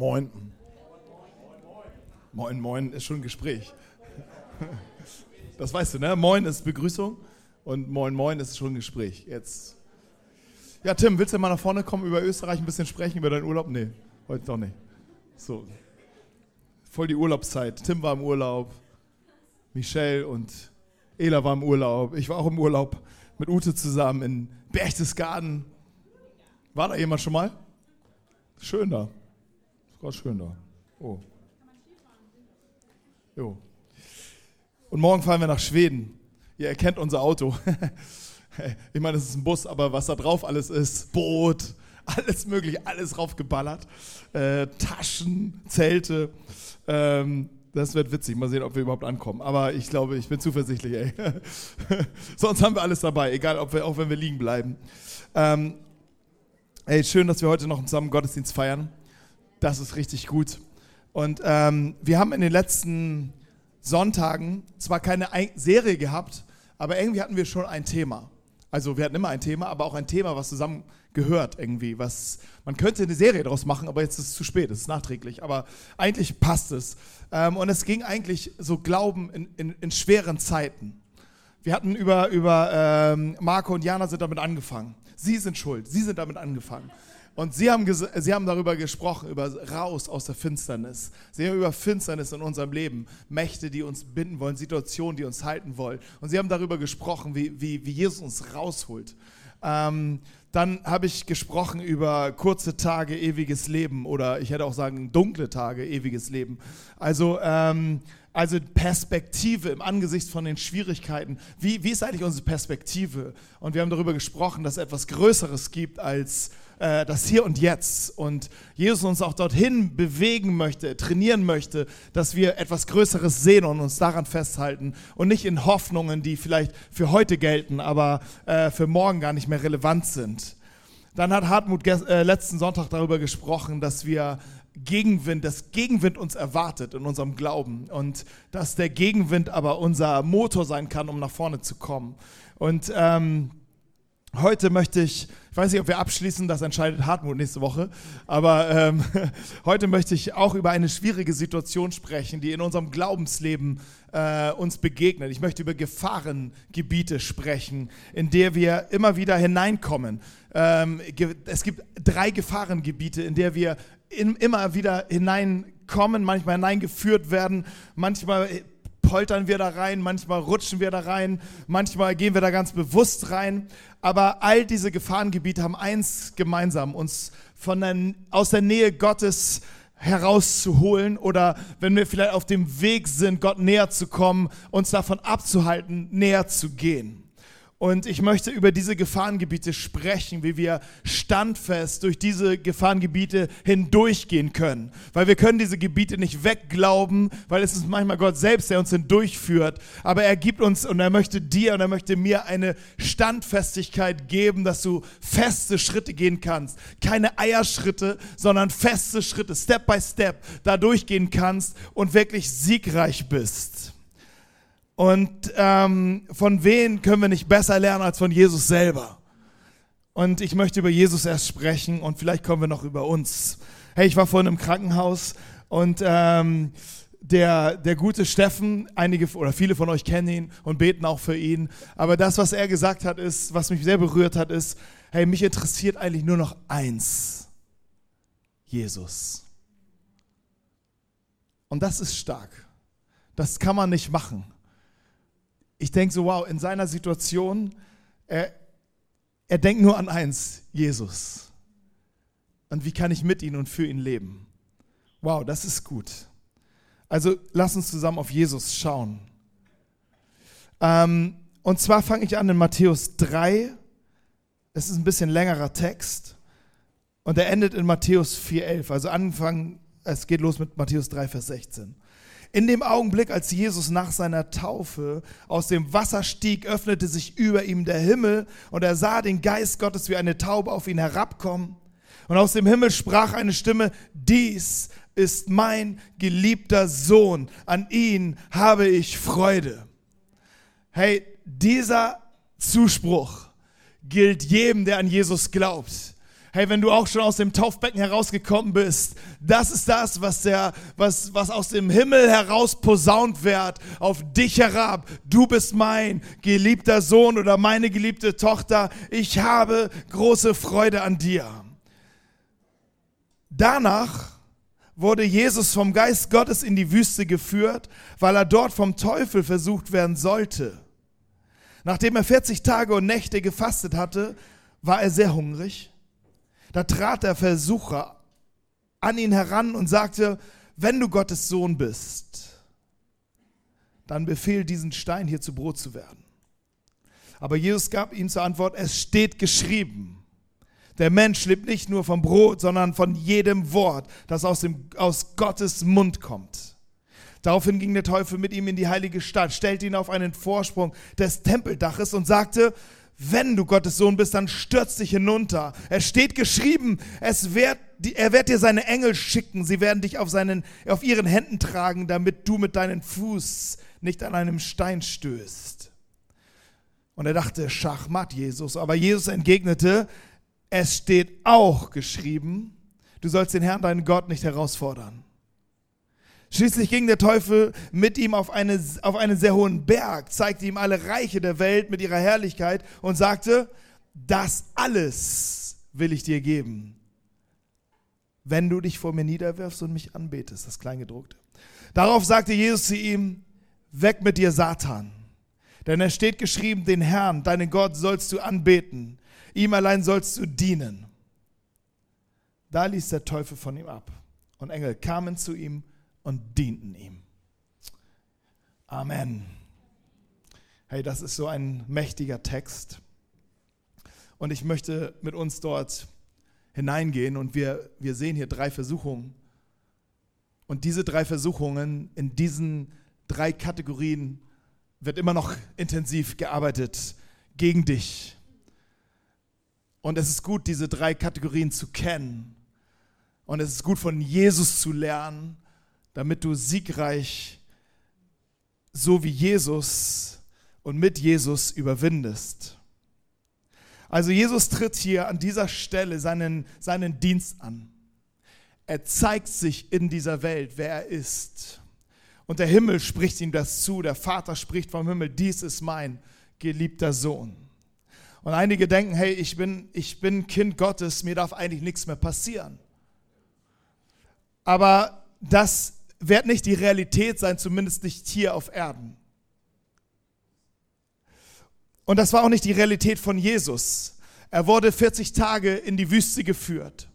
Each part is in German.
Moin. Moin, moin ist schon ein Gespräch. Das weißt du, ne? Moin ist Begrüßung und moin, moin ist schon ein Gespräch. Jetzt. Ja, Tim, willst du mal nach vorne kommen, über Österreich ein bisschen sprechen, über deinen Urlaub? Nee, heute doch nicht. So. Voll die Urlaubszeit. Tim war im Urlaub, Michelle und Ela war im Urlaub. Ich war auch im Urlaub mit Ute zusammen in Berchtesgaden. War da jemand schon mal? Schön da. Ist gerade schön da. Oh. Jo. Und morgen fahren wir nach Schweden. Ihr erkennt unser Auto. ich meine, es ist ein Bus, aber was da drauf alles ist, Boot, alles mögliche, alles raufgeballert. Äh, Taschen, Zelte. Ähm, das wird witzig. Mal sehen, ob wir überhaupt ankommen. Aber ich glaube, ich bin zuversichtlich, ey. Sonst haben wir alles dabei, egal, ob wir, auch wenn wir liegen bleiben. Ähm, ey, schön, dass wir heute noch zusammen Gottesdienst feiern. Das ist richtig gut. Und ähm, wir haben in den letzten Sonntagen zwar keine Serie gehabt, aber irgendwie hatten wir schon ein Thema. Also wir hatten immer ein Thema, aber auch ein Thema, was zusammen gehört irgendwie. Was, man könnte eine Serie daraus machen, aber jetzt ist es zu spät, es ist nachträglich. Aber eigentlich passt es. Ähm, und es ging eigentlich so Glauben in, in, in schweren Zeiten. Wir hatten über, über ähm, Marco und Jana sind damit angefangen. Sie sind schuld, sie sind damit angefangen. Und sie haben, sie haben darüber gesprochen, über raus aus der Finsternis. Sie haben über Finsternis in unserem Leben, Mächte, die uns binden wollen, Situationen, die uns halten wollen. Und sie haben darüber gesprochen, wie, wie, wie Jesus uns rausholt. Ähm, dann habe ich gesprochen über kurze Tage, ewiges Leben oder ich hätte auch sagen dunkle Tage, ewiges Leben. Also, ähm, also Perspektive im Angesicht von den Schwierigkeiten. Wie, wie ist eigentlich unsere Perspektive? Und wir haben darüber gesprochen, dass es etwas Größeres gibt als äh, das Hier und Jetzt. Und Jesus uns auch dorthin bewegen möchte, trainieren möchte, dass wir etwas Größeres sehen und uns daran festhalten und nicht in Hoffnungen, die vielleicht für heute gelten, aber äh, für morgen gar nicht mehr relevant sind. Dann hat Hartmut äh, letzten Sonntag darüber gesprochen, dass wir Gegenwind, dass Gegenwind uns erwartet in unserem Glauben und dass der Gegenwind aber unser Motor sein kann, um nach vorne zu kommen. Und ähm, Heute möchte ich, ich weiß nicht, ob wir abschließen, das entscheidet Hartmut nächste Woche, aber ähm, heute möchte ich auch über eine schwierige Situation sprechen, die in unserem Glaubensleben äh, uns begegnet. Ich möchte über Gefahrengebiete sprechen, in der wir immer wieder hineinkommen. Ähm, es gibt drei Gefahrengebiete, in der wir in, immer wieder hineinkommen, manchmal hineingeführt werden, manchmal poltern wir da rein, manchmal rutschen wir da rein, manchmal gehen wir da ganz bewusst rein. Aber all diese Gefahrengebiete haben eins gemeinsam, uns von der, aus der Nähe Gottes herauszuholen oder wenn wir vielleicht auf dem Weg sind, Gott näher zu kommen, uns davon abzuhalten, näher zu gehen. Und ich möchte über diese Gefahrengebiete sprechen, wie wir standfest durch diese Gefahrengebiete hindurchgehen können. Weil wir können diese Gebiete nicht wegglauben, weil es ist manchmal Gott selbst, der uns hindurchführt. Aber er gibt uns und er möchte dir und er möchte mir eine Standfestigkeit geben, dass du feste Schritte gehen kannst. Keine Eierschritte, sondern feste Schritte, Step by Step, da durchgehen kannst und wirklich siegreich bist. Und ähm, von wem können wir nicht besser lernen als von Jesus selber? Und ich möchte über Jesus erst sprechen und vielleicht kommen wir noch über uns. Hey, ich war vorhin im Krankenhaus und ähm, der, der gute Steffen, einige oder viele von euch kennen ihn und beten auch für ihn. Aber das, was er gesagt hat, ist, was mich sehr berührt hat, ist, hey, mich interessiert eigentlich nur noch eins. Jesus. Und das ist stark. Das kann man nicht machen ich denke so, wow, in seiner Situation, er, er denkt nur an eins, Jesus. Und wie kann ich mit ihm und für ihn leben? Wow, das ist gut. Also lass uns zusammen auf Jesus schauen. Ähm, und zwar fange ich an in Matthäus 3. Es ist ein bisschen längerer Text. Und er endet in Matthäus 4,11. Also anfangen, es geht los mit Matthäus 3, Vers 16. In dem Augenblick, als Jesus nach seiner Taufe aus dem Wasser stieg, öffnete sich über ihm der Himmel und er sah den Geist Gottes wie eine Taube auf ihn herabkommen. Und aus dem Himmel sprach eine Stimme, dies ist mein geliebter Sohn, an ihn habe ich Freude. Hey, dieser Zuspruch gilt jedem, der an Jesus glaubt. Hey, wenn du auch schon aus dem Taufbecken herausgekommen bist, das ist das, was der, was, was aus dem Himmel heraus posaunt wird, auf dich herab. Du bist mein geliebter Sohn oder meine geliebte Tochter. Ich habe große Freude an dir. Danach wurde Jesus vom Geist Gottes in die Wüste geführt, weil er dort vom Teufel versucht werden sollte. Nachdem er 40 Tage und Nächte gefastet hatte, war er sehr hungrig. Da trat der Versucher an ihn heran und sagte, wenn du Gottes Sohn bist, dann befehl diesen Stein hier zu Brot zu werden. Aber Jesus gab ihm zur Antwort, es steht geschrieben. Der Mensch lebt nicht nur vom Brot, sondern von jedem Wort, das aus, dem, aus Gottes Mund kommt. Daraufhin ging der Teufel mit ihm in die heilige Stadt, stellte ihn auf einen Vorsprung des Tempeldaches und sagte, wenn du Gottes Sohn bist, dann stürz dich hinunter. Es steht geschrieben, es wird, er wird dir seine Engel schicken. Sie werden dich auf, seinen, auf ihren Händen tragen, damit du mit deinem Fuß nicht an einem Stein stößt. Und er dachte, Schachmatt, Jesus. Aber Jesus entgegnete, es steht auch geschrieben, du sollst den Herrn, deinen Gott, nicht herausfordern. Schließlich ging der Teufel mit ihm auf, eine, auf einen sehr hohen Berg, zeigte ihm alle Reiche der Welt mit ihrer Herrlichkeit und sagte, das alles will ich dir geben, wenn du dich vor mir niederwirfst und mich anbetest, das Kleingedruckte. Darauf sagte Jesus zu ihm, weg mit dir, Satan. Denn es steht geschrieben, den Herrn, deinen Gott, sollst du anbeten. Ihm allein sollst du dienen. Da ließ der Teufel von ihm ab. Und Engel kamen zu ihm und dienten ihm. Amen. Hey, das ist so ein mächtiger Text. Und ich möchte mit uns dort hineingehen und wir, wir sehen hier drei Versuchungen. Und diese drei Versuchungen in diesen drei Kategorien wird immer noch intensiv gearbeitet gegen dich. Und es ist gut, diese drei Kategorien zu kennen. Und es ist gut, von Jesus zu lernen damit du siegreich so wie Jesus und mit Jesus überwindest. Also Jesus tritt hier an dieser Stelle seinen, seinen Dienst an. Er zeigt sich in dieser Welt, wer er ist. Und der Himmel spricht ihm das zu. Der Vater spricht vom Himmel, dies ist mein geliebter Sohn. Und einige denken, hey, ich bin, ich bin Kind Gottes, mir darf eigentlich nichts mehr passieren. Aber das wird nicht die Realität sein, zumindest nicht hier auf Erden. Und das war auch nicht die Realität von Jesus. Er wurde 40 Tage in die Wüste geführt.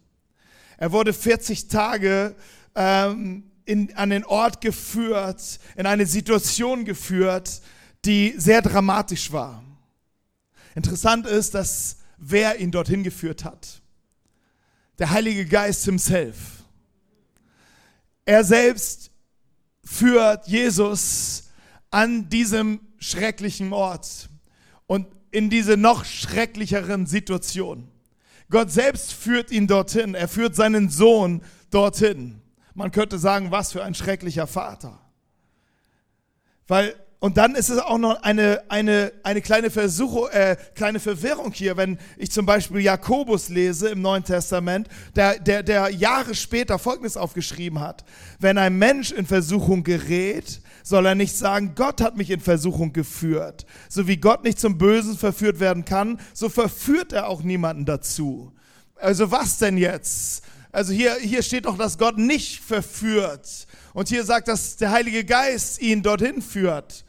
Er wurde 40 Tage ähm, in, an den Ort geführt, in eine Situation geführt, die sehr dramatisch war. Interessant ist, dass wer ihn dorthin geführt hat. Der Heilige Geist himself. Er selbst führt Jesus an diesem schrecklichen Ort und in diese noch schrecklicheren Situation. Gott selbst führt ihn dorthin. Er führt seinen Sohn dorthin. Man könnte sagen, was für ein schrecklicher Vater. Weil und dann ist es auch noch eine, eine, eine kleine, Versuchung, äh, kleine Verwirrung hier, wenn ich zum Beispiel Jakobus lese im Neuen Testament, der, der, der Jahre später Folgendes aufgeschrieben hat. Wenn ein Mensch in Versuchung gerät, soll er nicht sagen, Gott hat mich in Versuchung geführt. So wie Gott nicht zum Bösen verführt werden kann, so verführt er auch niemanden dazu. Also was denn jetzt? Also hier, hier steht doch, dass Gott nicht verführt. Und hier sagt, dass der Heilige Geist ihn dorthin führt.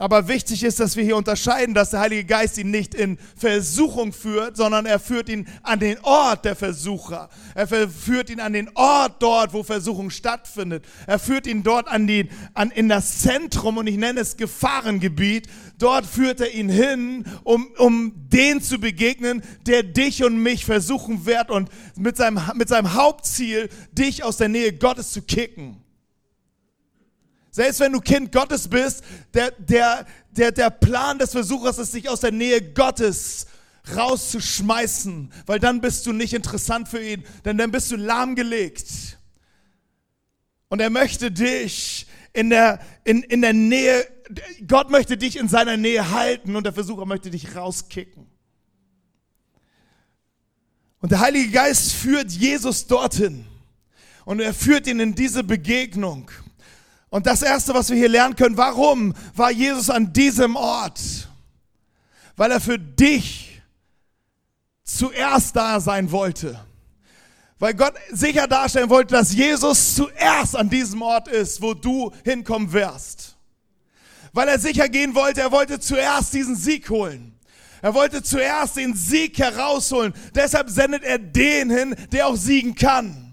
Aber wichtig ist, dass wir hier unterscheiden, dass der Heilige Geist ihn nicht in Versuchung führt, sondern er führt ihn an den Ort der Versucher. Er führt ihn an den Ort dort, wo Versuchung stattfindet. Er führt ihn dort an die, an, in das Zentrum und ich nenne es Gefahrengebiet. Dort führt er ihn hin, um, um den zu begegnen, der dich und mich versuchen wird und mit seinem, mit seinem Hauptziel, dich aus der Nähe Gottes zu kicken. Selbst wenn du Kind Gottes bist, der, der, der, der Plan des Versuchers ist, dich aus der Nähe Gottes rauszuschmeißen, weil dann bist du nicht interessant für ihn, denn dann bist du lahmgelegt. Und er möchte dich in der, in, in der Nähe, Gott möchte dich in seiner Nähe halten und der Versucher möchte dich rauskicken. Und der Heilige Geist führt Jesus dorthin. Und er führt ihn in diese Begegnung. Und das Erste, was wir hier lernen können, warum war Jesus an diesem Ort? Weil er für dich zuerst da sein wollte. Weil Gott sicher darstellen wollte, dass Jesus zuerst an diesem Ort ist, wo du hinkommen wirst. Weil er sicher gehen wollte, er wollte zuerst diesen Sieg holen. Er wollte zuerst den Sieg herausholen. Deshalb sendet er den hin, der auch siegen kann.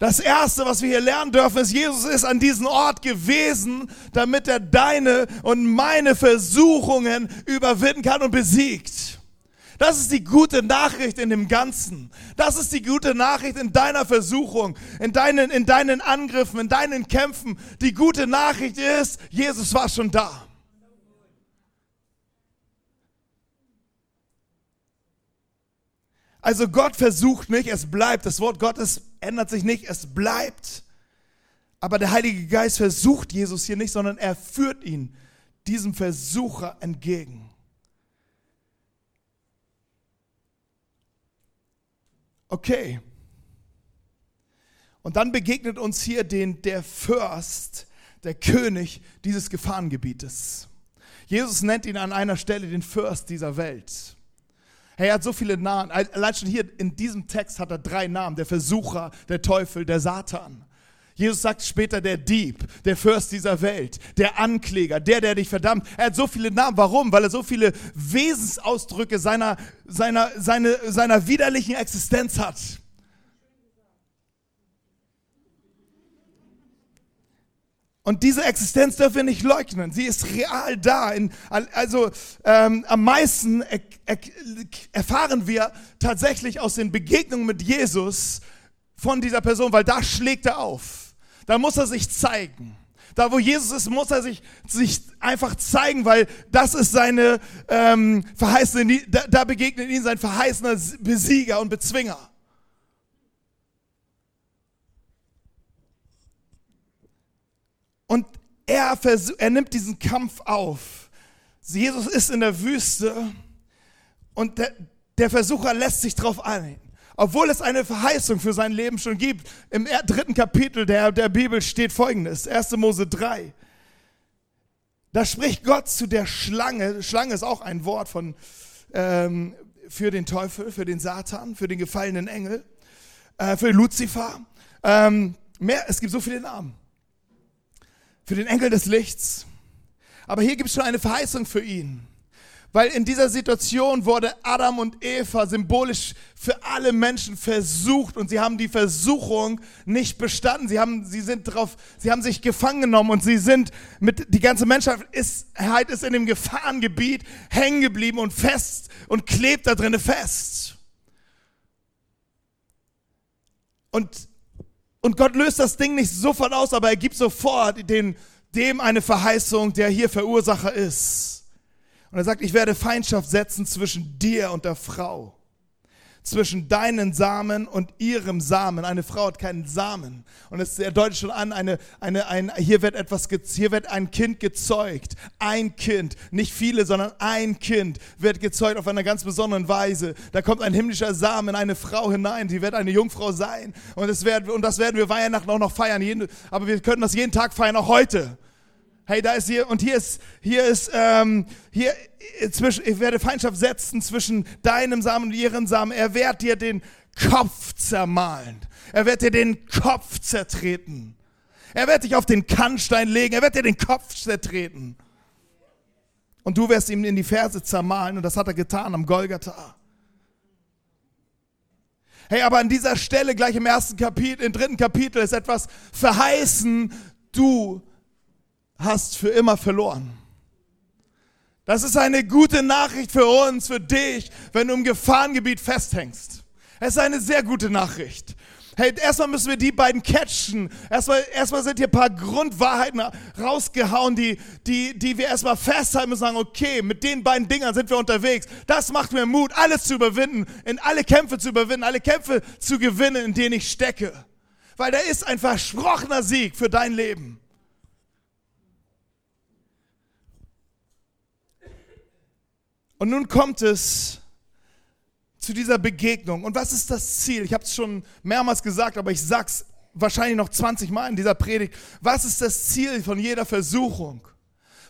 Das Erste, was wir hier lernen dürfen, ist, Jesus ist an diesem Ort gewesen, damit er deine und meine Versuchungen überwinden kann und besiegt. Das ist die gute Nachricht in dem Ganzen. Das ist die gute Nachricht in deiner Versuchung, in deinen, in deinen Angriffen, in deinen Kämpfen. Die gute Nachricht ist, Jesus war schon da. Also Gott versucht nicht, es bleibt. Das Wort Gottes ändert sich nicht, es bleibt. Aber der Heilige Geist versucht Jesus hier nicht, sondern er führt ihn diesem Versucher entgegen. Okay. Und dann begegnet uns hier den, der Fürst, der König dieses Gefahrengebietes. Jesus nennt ihn an einer Stelle den Fürst dieser Welt. Hey, er hat so viele Namen. Allein schon hier in diesem Text hat er drei Namen. Der Versucher, der Teufel, der Satan. Jesus sagt später der Dieb, der Fürst dieser Welt, der Ankläger, der, der dich verdammt. Er hat so viele Namen. Warum? Weil er so viele Wesensausdrücke seiner, seiner, seine, seiner widerlichen Existenz hat. Und diese Existenz dürfen wir nicht leugnen. Sie ist real da. In, also ähm, am meisten er, er, erfahren wir tatsächlich aus den Begegnungen mit Jesus von dieser Person, weil da schlägt er auf. Da muss er sich zeigen. Da, wo Jesus ist, muss er sich, sich einfach zeigen, weil das ist seine ähm, verheißene, da, da begegnet ihm sein verheißener Besieger und Bezwinger. Und er, er nimmt diesen Kampf auf. Jesus ist in der Wüste und der, der Versucher lässt sich darauf ein. Obwohl es eine Verheißung für sein Leben schon gibt. Im dritten Kapitel der, der Bibel steht folgendes, 1. Mose 3. Da spricht Gott zu der Schlange. Schlange ist auch ein Wort von, ähm, für den Teufel, für den Satan, für den gefallenen Engel, äh, für Luzifer. Ähm, mehr, es gibt so viele Namen für den Engel des Lichts. Aber hier gibt es schon eine Verheißung für ihn. Weil in dieser Situation wurde Adam und Eva symbolisch für alle Menschen versucht und sie haben die Versuchung nicht bestanden. Sie haben, sie sind drauf, sie haben sich gefangen genommen und sie sind mit, die ganze Menschheit ist, ist in dem Gefahrengebiet hängen geblieben und fest und klebt da drinnen fest. Und und Gott löst das Ding nicht sofort aus, aber er gibt sofort den, dem eine Verheißung, der hier Verursacher ist. Und er sagt, ich werde Feindschaft setzen zwischen dir und der Frau zwischen deinen Samen und ihrem Samen. Eine Frau hat keinen Samen. Und es deutet schon an, eine, eine, ein, hier wird etwas, hier wird ein Kind gezeugt. Ein Kind. Nicht viele, sondern ein Kind wird gezeugt auf einer ganz besonderen Weise. Da kommt ein himmlischer Samen in eine Frau hinein. Sie wird eine Jungfrau sein. Und das werden, und das werden wir Weihnachten auch noch feiern. Aber wir können das jeden Tag feiern, auch heute. Hey, da ist hier, und hier ist, hier ist, ähm, hier, zwischen, ich werde Feindschaft setzen zwischen deinem Samen und ihrem Samen. Er wird dir den Kopf zermahlen. Er wird dir den Kopf zertreten. Er wird dich auf den Kannstein legen. Er wird dir den Kopf zertreten. Und du wirst ihm in die Ferse zermahlen. Und das hat er getan am Golgatha. Hey, aber an dieser Stelle, gleich im ersten Kapitel, im dritten Kapitel, ist etwas verheißen. Du hast für immer verloren. Das ist eine gute Nachricht für uns, für dich, wenn du im Gefahrengebiet festhängst. Es ist eine sehr gute Nachricht. Hey, erstmal müssen wir die beiden catchen. Erstmal, erstmal sind hier ein paar Grundwahrheiten rausgehauen, die, die, die wir erstmal festhalten und sagen, okay, mit den beiden Dingern sind wir unterwegs. Das macht mir Mut, alles zu überwinden, in alle Kämpfe zu überwinden, alle Kämpfe zu gewinnen, in denen ich stecke. Weil da ist ein versprochener Sieg für dein Leben. Und nun kommt es zu dieser Begegnung. Und was ist das Ziel? Ich habe es schon mehrmals gesagt, aber ich sag's wahrscheinlich noch 20 Mal in dieser Predigt. Was ist das Ziel von jeder Versuchung?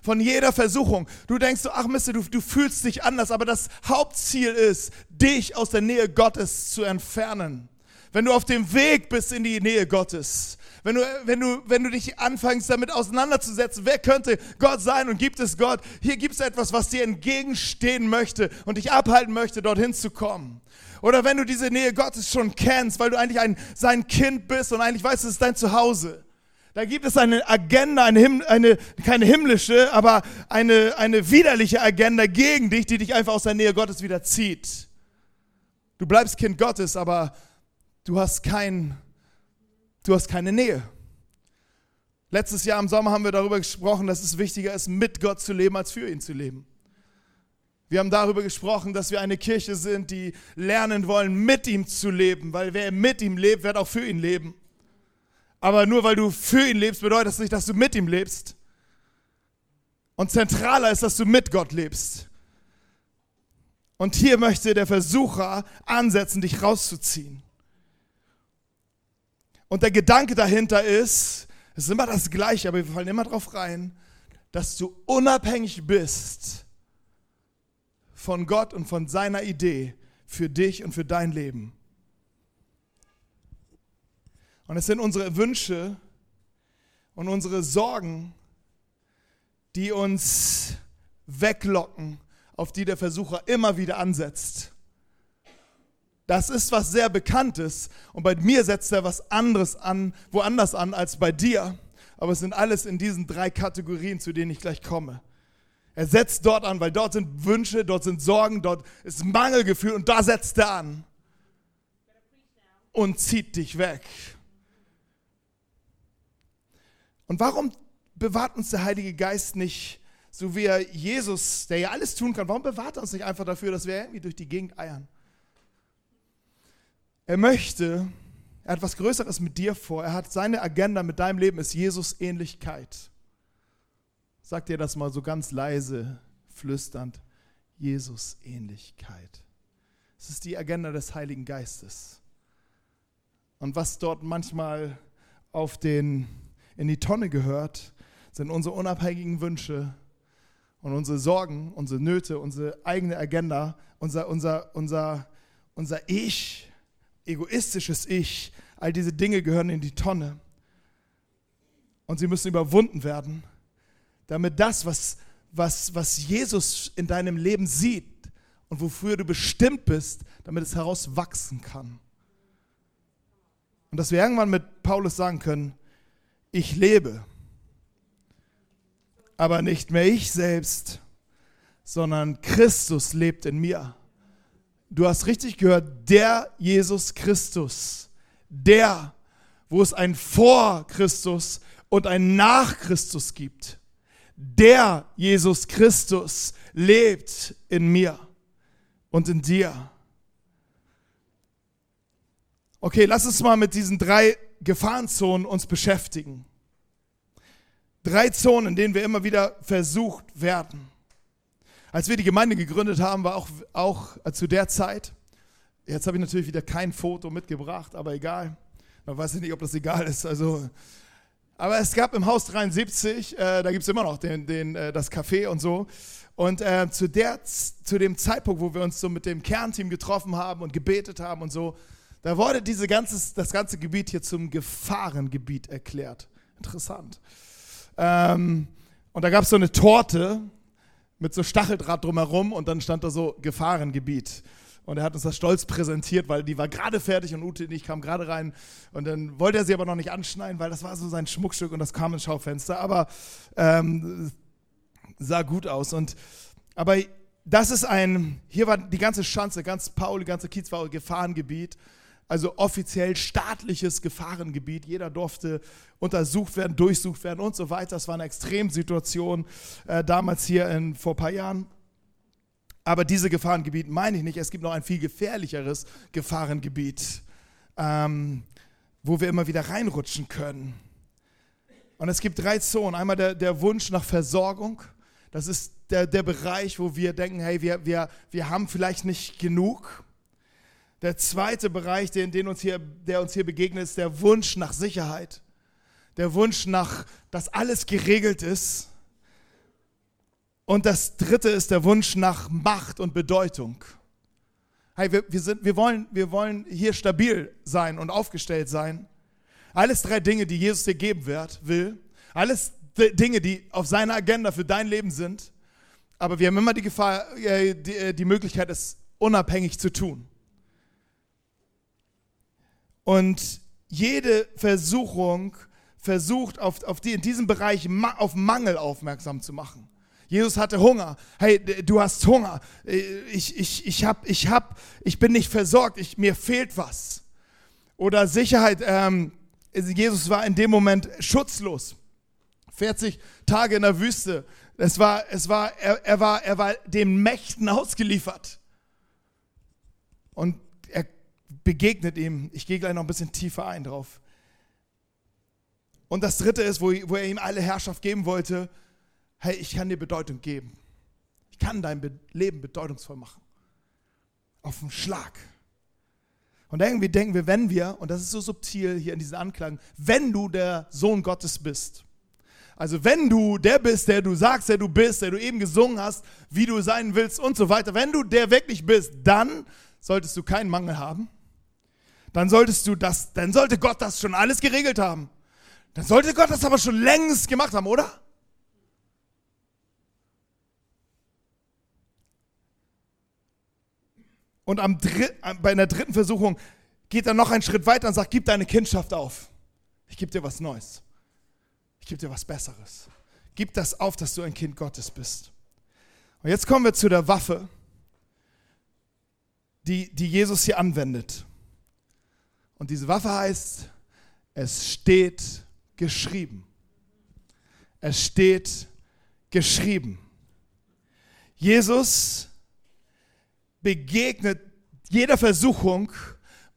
Von jeder Versuchung. Du denkst so, ach Mist, du, du fühlst dich anders, aber das Hauptziel ist, dich aus der Nähe Gottes zu entfernen. Wenn du auf dem Weg bist in die Nähe Gottes, wenn du, wenn, du, wenn du dich anfängst damit auseinanderzusetzen, wer könnte Gott sein und gibt es Gott? Hier gibt es etwas, was dir entgegenstehen möchte und dich abhalten möchte, dorthin zu kommen. Oder wenn du diese Nähe Gottes schon kennst, weil du eigentlich ein, sein Kind bist und eigentlich weißt, es ist dein Zuhause. Da gibt es eine Agenda, eine, eine keine himmlische, aber eine, eine widerliche Agenda gegen dich, die dich einfach aus der Nähe Gottes wieder zieht. Du bleibst Kind Gottes, aber du hast kein du hast keine Nähe. Letztes Jahr im Sommer haben wir darüber gesprochen, dass es wichtiger ist, mit Gott zu leben, als für ihn zu leben. Wir haben darüber gesprochen, dass wir eine Kirche sind, die lernen wollen, mit ihm zu leben, weil wer mit ihm lebt, wird auch für ihn leben. Aber nur weil du für ihn lebst, bedeutet das nicht, dass du mit ihm lebst. Und zentraler ist, dass du mit Gott lebst. Und hier möchte der Versucher ansetzen, dich rauszuziehen. Und der Gedanke dahinter ist, es ist immer das Gleiche, aber wir fallen immer drauf rein, dass du unabhängig bist von Gott und von seiner Idee für dich und für dein Leben. Und es sind unsere Wünsche und unsere Sorgen, die uns weglocken, auf die der Versucher immer wieder ansetzt. Das ist was sehr Bekanntes und bei mir setzt er was anderes an, woanders an als bei dir. Aber es sind alles in diesen drei Kategorien, zu denen ich gleich komme. Er setzt dort an, weil dort sind Wünsche, dort sind Sorgen, dort ist Mangelgefühl und da setzt er an und zieht dich weg. Und warum bewahrt uns der Heilige Geist nicht, so wie er Jesus, der ja alles tun kann, warum bewahrt er uns nicht einfach dafür, dass wir irgendwie durch die Gegend eiern? Er möchte, er hat was Größeres mit dir vor. Er hat seine Agenda mit deinem Leben ist Jesus-Ähnlichkeit. Sag dir das mal so ganz leise, flüsternd. Jesus-Ähnlichkeit. Es ist die Agenda des Heiligen Geistes. Und was dort manchmal auf den, in die Tonne gehört, sind unsere unabhängigen Wünsche und unsere Sorgen, unsere Nöte, unsere eigene Agenda, unser, unser, unser, unser Ich, egoistisches Ich, all diese Dinge gehören in die Tonne. Und sie müssen überwunden werden, damit das, was, was, was Jesus in deinem Leben sieht und wofür du bestimmt bist, damit es herauswachsen kann. Und dass wir irgendwann mit Paulus sagen können, ich lebe, aber nicht mehr ich selbst, sondern Christus lebt in mir du hast richtig gehört, der Jesus Christus, der, wo es ein Vor Christus und ein Nach Christus gibt, der Jesus Christus lebt in mir und in dir. Okay, lass uns mal mit diesen drei Gefahrenzonen uns beschäftigen. Drei Zonen, in denen wir immer wieder versucht werden. Als wir die Gemeinde gegründet haben, war auch, auch zu der Zeit, jetzt habe ich natürlich wieder kein Foto mitgebracht, aber egal. Man weiß nicht, ob das egal ist. Also, aber es gab im Haus 73, äh, da gibt es immer noch den, den, äh, das Café und so. Und äh, zu, der, zu dem Zeitpunkt, wo wir uns so mit dem Kernteam getroffen haben und gebetet haben und so, da wurde diese ganze, das ganze Gebiet hier zum Gefahrengebiet erklärt. Interessant. Ähm, und da gab es so eine Torte, mit so Stacheldraht drumherum und dann stand da so Gefahrengebiet. Und er hat uns das stolz präsentiert, weil die war gerade fertig und Ute und ich kamen gerade rein. Und dann wollte er sie aber noch nicht anschneiden, weil das war so sein Schmuckstück und das kam ins Schaufenster. Aber ähm, sah gut aus. Und, aber das ist ein, hier war die ganze Schanze, ganz Paul, die ganze Kiez war Gefahrengebiet also offiziell staatliches Gefahrengebiet. Jeder durfte untersucht werden, durchsucht werden und so weiter. Das war eine Extremsituation äh, damals hier in, vor ein paar Jahren. Aber diese Gefahrengebiet meine ich nicht. Es gibt noch ein viel gefährlicheres Gefahrengebiet, ähm, wo wir immer wieder reinrutschen können. Und es gibt drei Zonen. Einmal der, der Wunsch nach Versorgung. Das ist der, der Bereich, wo wir denken, hey, wir, wir, wir haben vielleicht nicht genug Der zweite Bereich, den, den uns hier, der uns hier begegnet, ist der Wunsch nach Sicherheit. Der Wunsch nach, dass alles geregelt ist. Und das dritte ist der Wunsch nach Macht und Bedeutung. Hey, wir, wir, sind, wir, wollen, wir wollen hier stabil sein und aufgestellt sein. Alles drei Dinge, die Jesus dir geben wird, will. Alles Dinge, die auf seiner Agenda für dein Leben sind. Aber wir haben immer die Gefahr, äh, die, äh, die Möglichkeit, es unabhängig zu tun. Und jede Versuchung versucht, auf, auf die, in diesem Bereich auf Mangel aufmerksam zu machen. Jesus hatte Hunger. Hey, du hast Hunger. Ich, ich, ich, hab, ich, hab, ich bin nicht versorgt. Ich, mir fehlt was. Oder Sicherheit. Ähm, Jesus war in dem Moment schutzlos. 40 Tage in der Wüste. Es war, es war, er, er, war, er war den Mächten ausgeliefert. Und begegnet ihm. Ich gehe gleich noch ein bisschen tiefer ein drauf. Und das dritte ist, wo, wo er ihm alle Herrschaft geben wollte, hey, ich kann dir Bedeutung geben. Ich kann dein Be Leben bedeutungsvoll machen. Auf den Schlag. Und irgendwie denken wir, wenn wir, und das ist so subtil hier in diesen Anklagen, wenn du der Sohn Gottes bist, also wenn du der bist, der du sagst, der du bist, der du eben gesungen hast, wie du sein willst und so weiter, wenn du der wirklich bist, dann solltest du keinen Mangel haben. Dann solltest du das, dann sollte Gott das schon alles geregelt haben. Dann sollte Gott das aber schon längst gemacht haben, oder? Und am bei einer dritten Versuchung geht er noch einen Schritt weiter und sagt, gib deine Kindschaft auf. Ich gebe dir was Neues. Ich gebe dir was Besseres. Gib das auf, dass du ein Kind Gottes bist. Und jetzt kommen wir zu der Waffe, die, die Jesus hier anwendet. Und diese Waffe heißt, es steht geschrieben. Es steht geschrieben. Jesus begegnet jeder Versuchung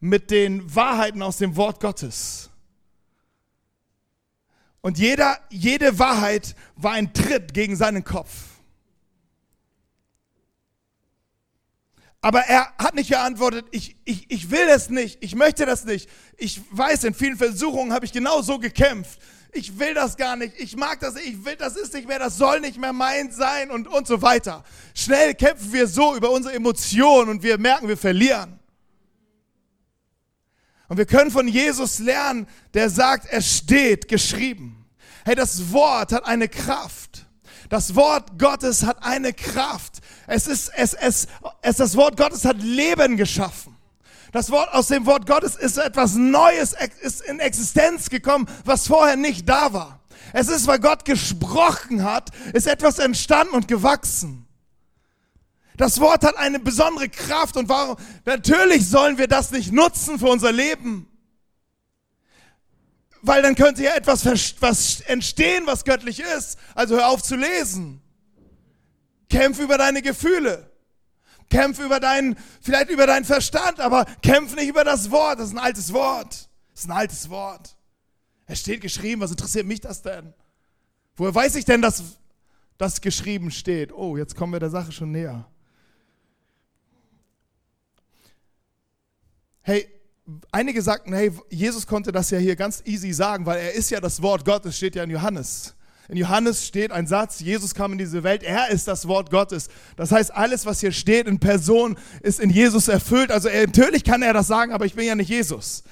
mit den Wahrheiten aus dem Wort Gottes. Und jeder, jede Wahrheit war ein Tritt gegen seinen Kopf. Aber er hat nicht geantwortet, ich, ich, ich will es nicht, ich möchte das nicht. Ich weiß, in vielen Versuchungen habe ich genau so gekämpft. Ich will das gar nicht, ich mag das, ich will, das ist nicht mehr, das soll nicht mehr meins sein und, und so weiter. Schnell kämpfen wir so über unsere Emotionen und wir merken, wir verlieren. Und wir können von Jesus lernen, der sagt, es steht geschrieben. Hey, das Wort hat eine Kraft. Das Wort Gottes hat eine Kraft. Es ist, es, es, es, das Wort Gottes hat Leben geschaffen. Das Wort aus dem Wort Gottes ist etwas Neues, ist in Existenz gekommen, was vorher nicht da war. Es ist, weil Gott gesprochen hat, ist etwas entstanden und gewachsen. Das Wort hat eine besondere Kraft und warum? Natürlich sollen wir das nicht nutzen für unser Leben. Weil dann könnte ja etwas was entstehen, was göttlich ist. Also hör auf zu lesen. Kämpf über deine Gefühle. Kämpf über deinen, vielleicht über deinen Verstand, aber kämpf nicht über das Wort. Das ist ein altes Wort. Das ist ein altes Wort. Es steht geschrieben, was interessiert mich das denn? Woher weiß ich denn, dass das geschrieben steht? Oh, jetzt kommen wir der Sache schon näher. Hey, einige sagten, hey, Jesus konnte das ja hier ganz easy sagen, weil er ist ja das Wort Gottes, steht ja in Johannes. In Johannes steht ein Satz, Jesus kam in diese Welt, er ist das Wort Gottes. Das heißt, alles, was hier steht in Person, ist in Jesus erfüllt. Also er, natürlich kann er das sagen, aber ich bin ja nicht Jesus.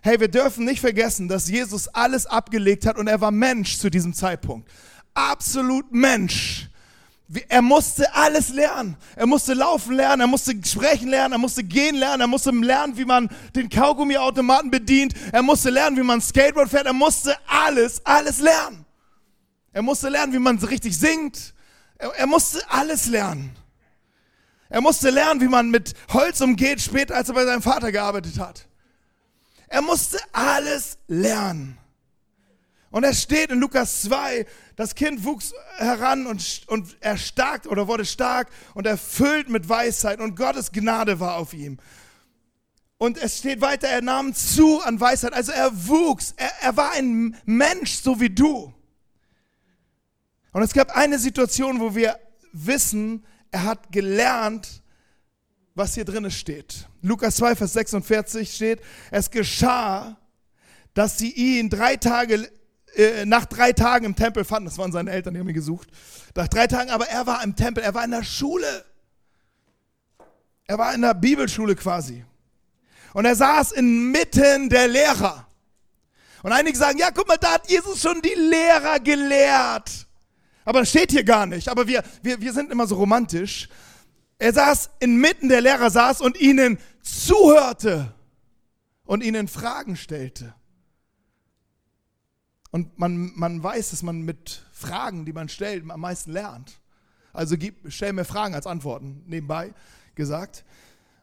Hey, wir dürfen nicht vergessen, dass Jesus alles abgelegt hat und er war Mensch zu diesem Zeitpunkt. Absolut Mensch. Er musste alles lernen. Er musste laufen lernen, er musste sprechen lernen, er musste gehen lernen, er musste lernen, wie man den Kaugummiautomaten bedient, er musste lernen, wie man Skateboard fährt, er musste alles, alles lernen. Er musste lernen, wie man richtig singt. Er, er musste alles lernen. Er musste lernen, wie man mit Holz umgeht, später als er bei seinem Vater gearbeitet hat. Er musste alles lernen. Und es steht in Lukas 2, das Kind wuchs heran und, und erstarkt oder wurde stark und erfüllt mit Weisheit und Gottes Gnade war auf ihm. Und es steht weiter, er nahm zu an Weisheit, also er wuchs, er, er war ein Mensch so wie du. Und es gab eine Situation, wo wir wissen, er hat gelernt, was hier drin steht. Lukas 2, Vers 46 steht, es geschah, dass sie ihn drei Tage, äh, nach drei Tagen im Tempel fanden. Das waren seine Eltern, die haben ihn gesucht. Nach drei Tagen, aber er war im Tempel, er war in der Schule. Er war in der Bibelschule quasi. Und er saß inmitten der Lehrer. Und einige sagen, ja, guck mal, da hat Jesus schon die Lehrer gelehrt. Aber das steht hier gar nicht. Aber wir, wir, wir sind immer so romantisch. Er saß inmitten der Lehrer, saß und ihnen zuhörte und ihnen Fragen stellte. Und man, man weiß, dass man mit Fragen, die man stellt, am meisten lernt. Also gib, stell mir Fragen als Antworten, nebenbei gesagt.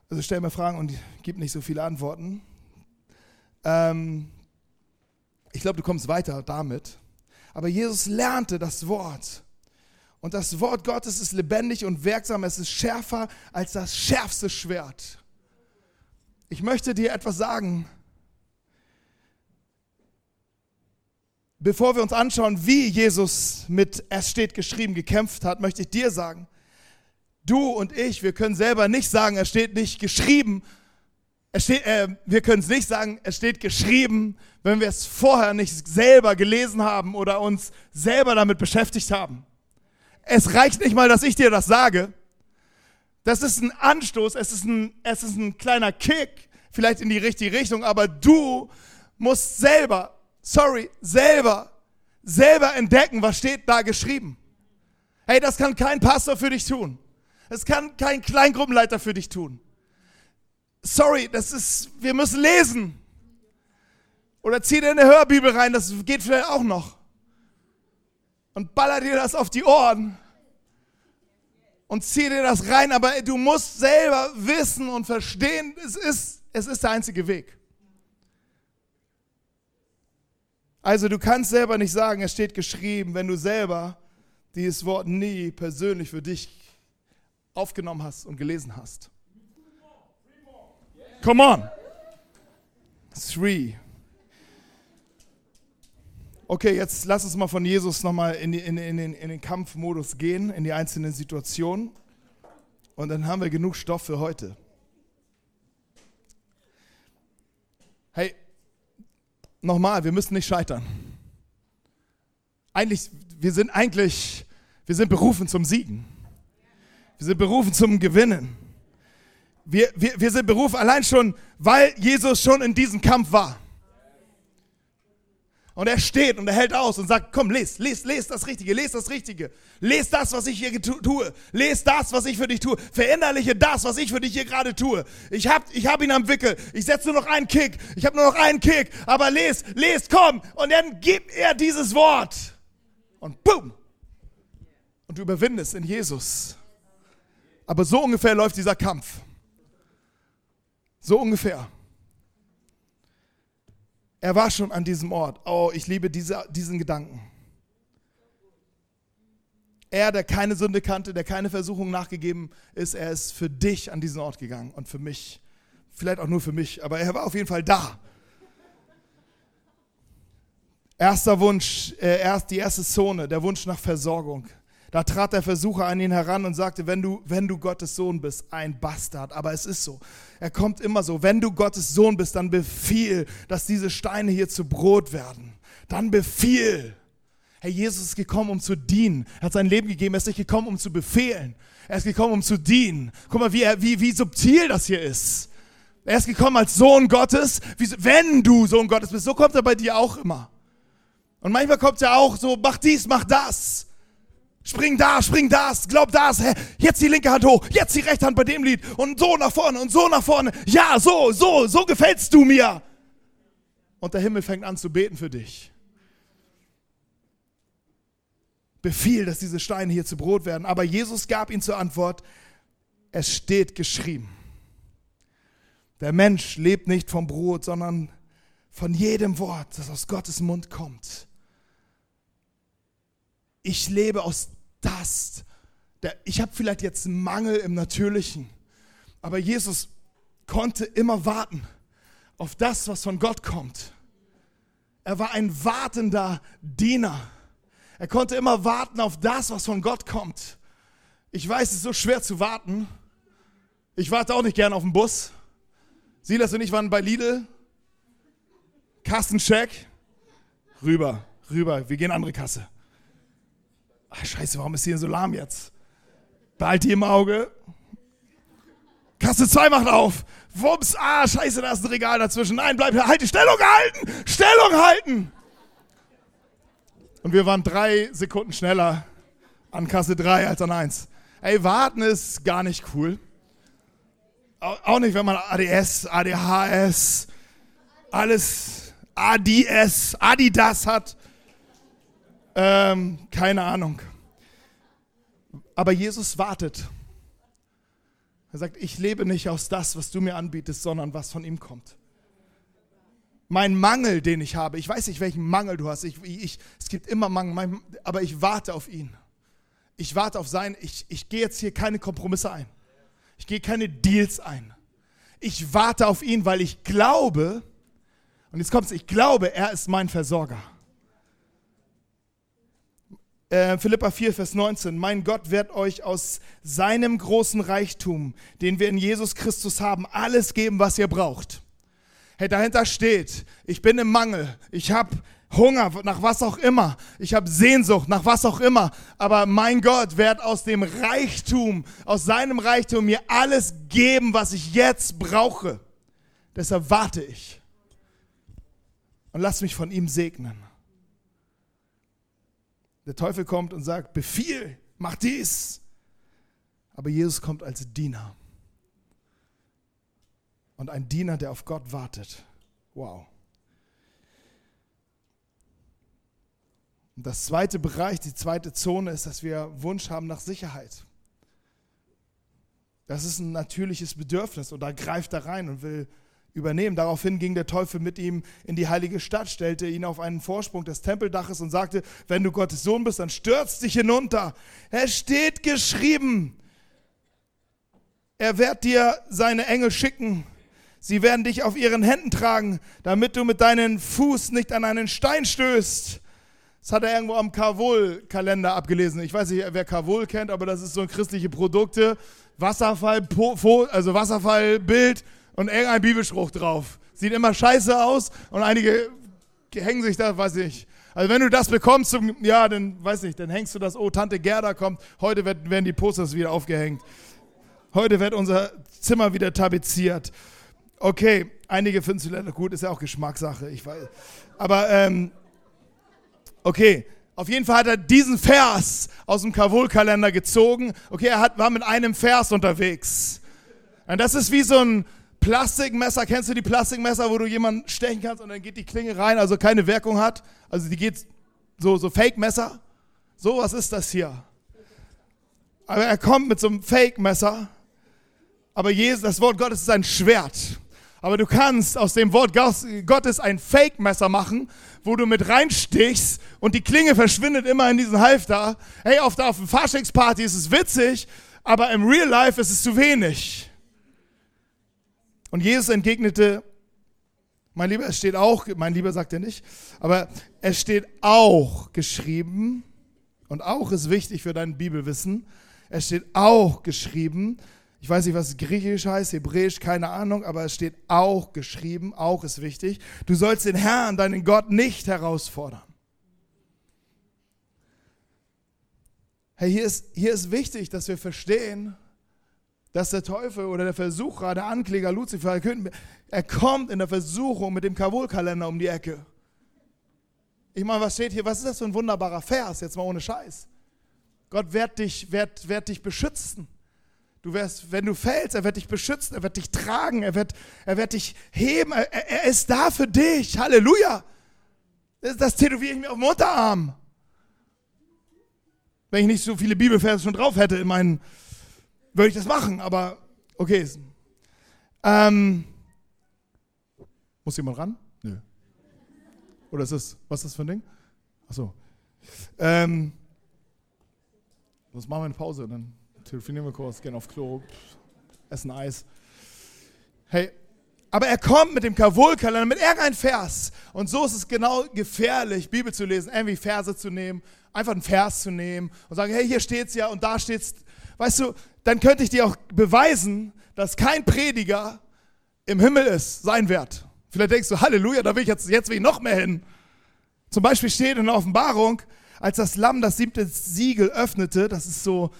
Also stell mir Fragen und gib nicht so viele Antworten. Ähm, ich glaube, du kommst weiter damit. Aber Jesus lernte das Wort. Und das Wort Gottes ist lebendig und wirksam. Es ist schärfer als das schärfste Schwert. Ich möchte dir etwas sagen. Bevor wir uns anschauen, wie Jesus mit Es steht geschrieben gekämpft hat, möchte ich dir sagen, du und ich, wir können selber nicht sagen, es steht nicht geschrieben. Es steht, äh, wir können es nicht sagen, es steht geschrieben, wenn wir es vorher nicht selber gelesen haben oder uns selber damit beschäftigt haben. Es reicht nicht mal, dass ich dir das sage. Das ist ein Anstoß, es ist ein, es ist ein kleiner Kick, vielleicht in die richtige Richtung, aber du musst selber, sorry, selber, selber entdecken, was steht da geschrieben. Hey, das kann kein Pastor für dich tun. Das kann kein Kleingruppenleiter für dich tun. Sorry, das ist, wir müssen lesen. Oder zieh dir eine Hörbibel rein, das geht vielleicht auch noch. Und baller dir das auf die Ohren. Und zieh dir das rein, aber du musst selber wissen und verstehen, es ist, es ist der einzige Weg. Also du kannst selber nicht sagen, es steht geschrieben, wenn du selber dieses Wort nie persönlich für dich aufgenommen hast und gelesen hast. Come on. Three. Okay, jetzt lass uns mal von Jesus nochmal in, in, in, den, in den Kampfmodus gehen, in die einzelnen Situationen. Und dann haben wir genug Stoff für heute. Hey, nochmal, wir müssen nicht scheitern. Eigentlich, wir sind eigentlich, wir sind berufen zum Siegen. Wir sind berufen zum Gewinnen. Wir, wir, wir sind berufen allein schon, weil Jesus schon in diesem Kampf war. Und er steht und er hält aus und sagt, komm, les, les, les das Richtige, les das Richtige. Les das, was ich hier tue. Les das, was ich für dich tue. Verinnerliche das, was ich für dich hier gerade tue. Ich hab, ich hab ihn am Wickel. Ich setze nur noch einen Kick. Ich habe nur noch einen Kick. Aber les, les, komm. Und dann gibt er dieses Wort. Und boom. Und du überwindest in Jesus. Aber so ungefähr läuft dieser Kampf. So ungefähr. Er war schon an diesem Ort. Oh, ich liebe diese, diesen Gedanken. Er, der keine Sünde kannte, der keine Versuchung nachgegeben ist, er ist für dich an diesen Ort gegangen und für mich. Vielleicht auch nur für mich, aber er war auf jeden Fall da. Erster Wunsch, äh, erst die erste Zone, der Wunsch nach Versorgung. Da trat der Versucher an ihn heran und sagte, wenn du, wenn du Gottes Sohn bist, ein Bastard. Aber es ist so. Er kommt immer so. Wenn du Gottes Sohn bist, dann befiehl, dass diese Steine hier zu Brot werden. Dann befiehl. Herr Jesus ist gekommen, um zu dienen. Er hat sein Leben gegeben. Er ist nicht gekommen, um zu befehlen. Er ist gekommen, um zu dienen. Guck mal, wie, wie, wie subtil das hier ist. Er ist gekommen als Sohn Gottes. Wie, wenn du Sohn Gottes bist, so kommt er bei dir auch immer. Und manchmal kommt er auch so, mach dies, mach das. Spring da, spring das, glaub das, jetzt die linke Hand hoch, jetzt die rechte Hand bei dem Lied und so nach vorne und so nach vorne. Ja, so, so, so gefällst du mir. Und der Himmel fängt an zu beten für dich. Befiehl, dass diese Steine hier zu Brot werden. Aber Jesus gab ihm zur Antwort, es steht geschrieben. Der Mensch lebt nicht vom Brot, sondern von jedem Wort, das aus Gottes Mund kommt. Ich lebe aus das. Der, ich habe vielleicht jetzt einen Mangel im Natürlichen, aber Jesus konnte immer warten auf das, was von Gott kommt. Er war ein wartender Diener. Er konnte immer warten auf das, was von Gott kommt. Ich weiß, es ist so schwer zu warten. Ich warte auch nicht gern auf den Bus. Silas und ich waren bei Lidl. Kassencheck. Rüber, rüber. Wir gehen andere Kasse. Ach, scheiße, warum ist hier so lahm jetzt? Behalt die im Auge. Kasse 2 macht auf. Wumms, ah, scheiße, da ist ein Regal dazwischen. Nein, bleib, halt die Stellung halten. Stellung halten. Und wir waren drei Sekunden schneller an Kasse 3 als an 1. Ey, warten ist gar nicht cool. Auch nicht, wenn man ADS, ADHS, alles ADS, Adidas hat. Ähm, keine Ahnung. Aber Jesus wartet. Er sagt, ich lebe nicht aus das, was du mir anbietest, sondern was von ihm kommt. Mein Mangel, den ich habe, ich weiß nicht, welchen Mangel du hast. Ich, ich, es gibt immer Mangel, aber ich warte auf ihn. Ich warte auf sein, ich, ich gehe jetzt hier keine Kompromisse ein. Ich gehe keine Deals ein. Ich warte auf ihn, weil ich glaube, und jetzt kommt es, ich glaube, er ist mein Versorger. Äh, Philippa 4, Vers 19. Mein Gott wird euch aus seinem großen Reichtum, den wir in Jesus Christus haben, alles geben, was ihr braucht. Hey, dahinter steht, ich bin im Mangel, ich habe Hunger nach was auch immer, ich habe Sehnsucht nach was auch immer, aber mein Gott wird aus dem Reichtum, aus seinem Reichtum mir alles geben, was ich jetzt brauche. Deshalb warte ich und lass mich von ihm segnen. Der Teufel kommt und sagt, befiehl, mach dies. Aber Jesus kommt als Diener. Und ein Diener, der auf Gott wartet. Wow. Und das zweite Bereich, die zweite Zone ist, dass wir Wunsch haben nach Sicherheit. Das ist ein natürliches Bedürfnis und da greift er rein und will übernehmen. Daraufhin ging der Teufel mit ihm in die heilige Stadt, stellte ihn auf einen Vorsprung des Tempeldaches und sagte, wenn du Gottes Sohn bist, dann stürz dich hinunter. Es steht geschrieben, er wird dir seine Engel schicken. Sie werden dich auf ihren Händen tragen, damit du mit deinem Fuß nicht an einen Stein stößt. Das hat er irgendwo am Kavol-Kalender abgelesen. Ich weiß nicht, wer Kavol kennt, aber das ist so ein christliche Produkte. Wasserfall, also Wasserfallbild und irgendein Bibelspruch drauf. Sieht immer scheiße aus und einige hängen sich da, weiß ich. Also wenn du das bekommst, ja, dann weiß ich, dann hängst du das, oh, Tante Gerda kommt, heute werden die Posters wieder aufgehängt. Heute wird unser Zimmer wieder tapeziert. Okay, einige finden es vielleicht gut, ist ja auch Geschmackssache, ich weiß. Aber, ähm, okay, auf jeden Fall hat er diesen Vers aus dem Kavul-Kalender gezogen. Okay, er hat, war mit einem Vers unterwegs. Und das ist wie so ein, Plastikmesser, kennst du die Plastikmesser, wo du jemanden stechen kannst und dann geht die Klinge rein, also keine Wirkung hat? Also die geht so, so Fake-Messer. So was ist das hier. Aber er kommt mit so einem Fake-Messer. Aber Jesus, das Wort Gottes ist ein Schwert. Aber du kannst aus dem Wort Gottes ein Fake-Messer machen, wo du mit reinstichst und die Klinge verschwindet immer in diesen Halfter. Hey, auf der, auf Faschingsparty ist es witzig, aber im Real Life ist es zu wenig. Und Jesus entgegnete, mein Lieber, es steht auch, mein Lieber sagt er nicht, aber es steht auch geschrieben, und auch ist wichtig für dein Bibelwissen, es steht auch geschrieben, ich weiß nicht, was Griechisch heißt, Hebräisch, keine Ahnung, aber es steht auch geschrieben, auch ist wichtig, du sollst den Herrn, deinen Gott, nicht herausfordern. Hey, hier ist, hier ist wichtig, dass wir verstehen, dass der Teufel oder der Versucher, der Ankläger Luzifer, er kommt in der Versuchung mit dem Kabul-Kalender um die Ecke. Ich meine, was steht hier? Was ist das für ein wunderbarer Vers? Jetzt mal ohne Scheiß. Gott wird dich, wird, wird dich beschützen. Du wirst, wenn du fällst, er wird dich beschützen, er wird dich tragen, er wird, er wird dich heben, er, er ist da für dich. Halleluja. Das, das tätowiere ich mir auf dem Unterarm. Wenn ich nicht so viele Bibelverse schon drauf hätte in meinen würde ich das machen, aber okay. Ähm, muss jemand ran? Nö. Oder ist das, was ist das für ein Ding? Achso. Ähm, sonst machen wir eine Pause, dann telefonieren wir kurz, gehen auf Klo, essen Eis. Hey, aber er kommt mit dem Kavul-Kalender, mit irgendeinem Vers. Und so ist es genau gefährlich, Bibel zu lesen, irgendwie Verse zu nehmen, einfach einen Vers zu nehmen und sagen, hey, hier steht's ja und da steht's weißt du, dann könnte ich dir auch beweisen, dass kein Prediger im Himmel ist, sein Wert. Vielleicht denkst du, Halleluja, da will ich jetzt, jetzt will ich noch mehr hin. Zum Beispiel steht in der Offenbarung, als das Lamm das siebte Siegel öffnete, das ist so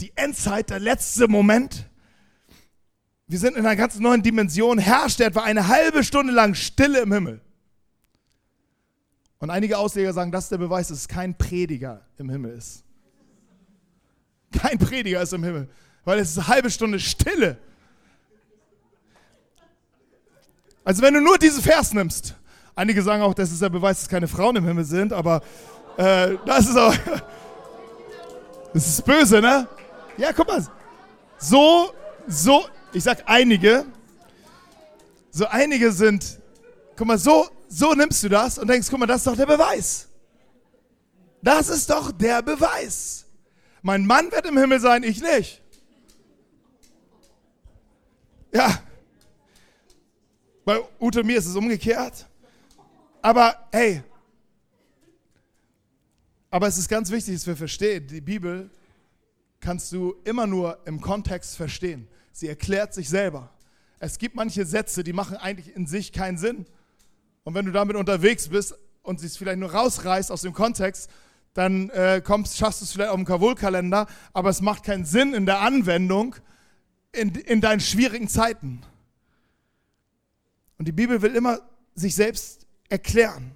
die Endzeit, der letzte Moment. Wir sind in einer ganz neuen Dimension, herrscht etwa eine halbe Stunde lang Stille im Himmel. Und einige Ausleger sagen, das ist der Beweis, dass kein Prediger im Himmel ist. Kein Prediger ist im Himmel, weil es ist eine halbe Stunde Stille. Also wenn du nur diesen Vers nimmst, einige sagen auch, das ist der Beweis, dass keine Frauen im Himmel sind, aber äh, das ist auch, das ist böse, ne? Ja, guck mal, so, so, ich sag einige, so einige sind, guck mal, so, so nimmst du das und denkst, guck mal, das ist doch der Beweis. Das ist doch der Beweis. Mein Mann wird im Himmel sein, ich nicht. Ja, bei Ute und mir ist es umgekehrt. Aber hey, aber es ist ganz wichtig, dass wir verstehen, die Bibel kannst du immer nur im Kontext verstehen. Sie erklärt sich selber. Es gibt manche Sätze, die machen eigentlich in sich keinen Sinn. Und wenn du damit unterwegs bist und sie es vielleicht nur rausreißt aus dem Kontext, dann äh, kommst, schaffst du es vielleicht auf dem Kavul-Kalender, aber es macht keinen Sinn in der Anwendung in, in deinen schwierigen Zeiten. Und die Bibel will immer sich selbst erklären.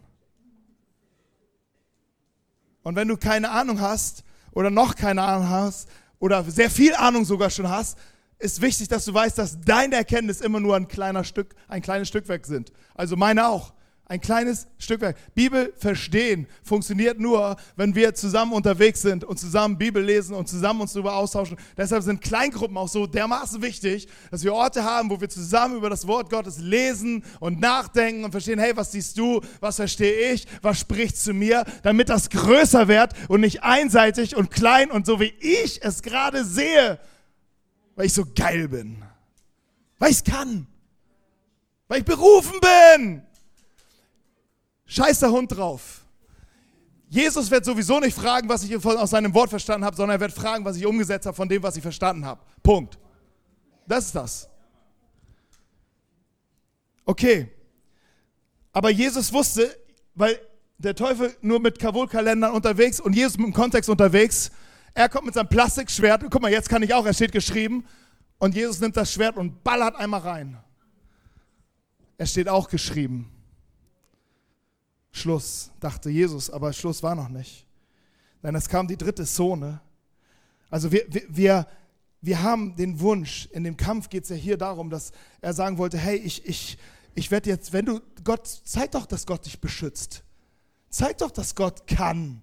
Und wenn du keine Ahnung hast oder noch keine Ahnung hast oder sehr viel Ahnung sogar schon hast, ist wichtig, dass du weißt, dass deine Erkenntnis immer nur ein kleiner Stück, ein kleines Stückwerk sind. Also meine auch. Ein kleines Stückwerk. Bibel verstehen funktioniert nur, wenn wir zusammen unterwegs sind und zusammen Bibel lesen und zusammen uns darüber austauschen. Deshalb sind Kleingruppen auch so dermaßen wichtig, dass wir Orte haben, wo wir zusammen über das Wort Gottes lesen und nachdenken und verstehen, hey, was siehst du, was verstehe ich, was spricht zu mir, damit das größer wird und nicht einseitig und klein und so wie ich es gerade sehe, weil ich so geil bin, weil ich es kann, weil ich berufen bin. Scheiß der Hund drauf. Jesus wird sowieso nicht fragen, was ich aus seinem Wort verstanden habe, sondern er wird fragen, was ich umgesetzt habe von dem, was ich verstanden habe. Punkt. Das ist das. Okay. Aber Jesus wusste, weil der Teufel nur mit Kavul-Kalendern unterwegs und Jesus mit dem Kontext unterwegs, er kommt mit seinem Plastikschwert, guck mal, jetzt kann ich auch, er steht geschrieben, und Jesus nimmt das Schwert und ballert einmal rein. Er steht auch geschrieben. Schluss, dachte Jesus, aber Schluss war noch nicht. Denn es kam die dritte Zone. Also wir, wir, wir, wir haben den Wunsch, in dem Kampf geht es ja hier darum, dass er sagen wollte, hey, ich, ich, ich werde jetzt, wenn du, Gott, zeig doch, dass Gott dich beschützt. Zeig doch, dass Gott kann.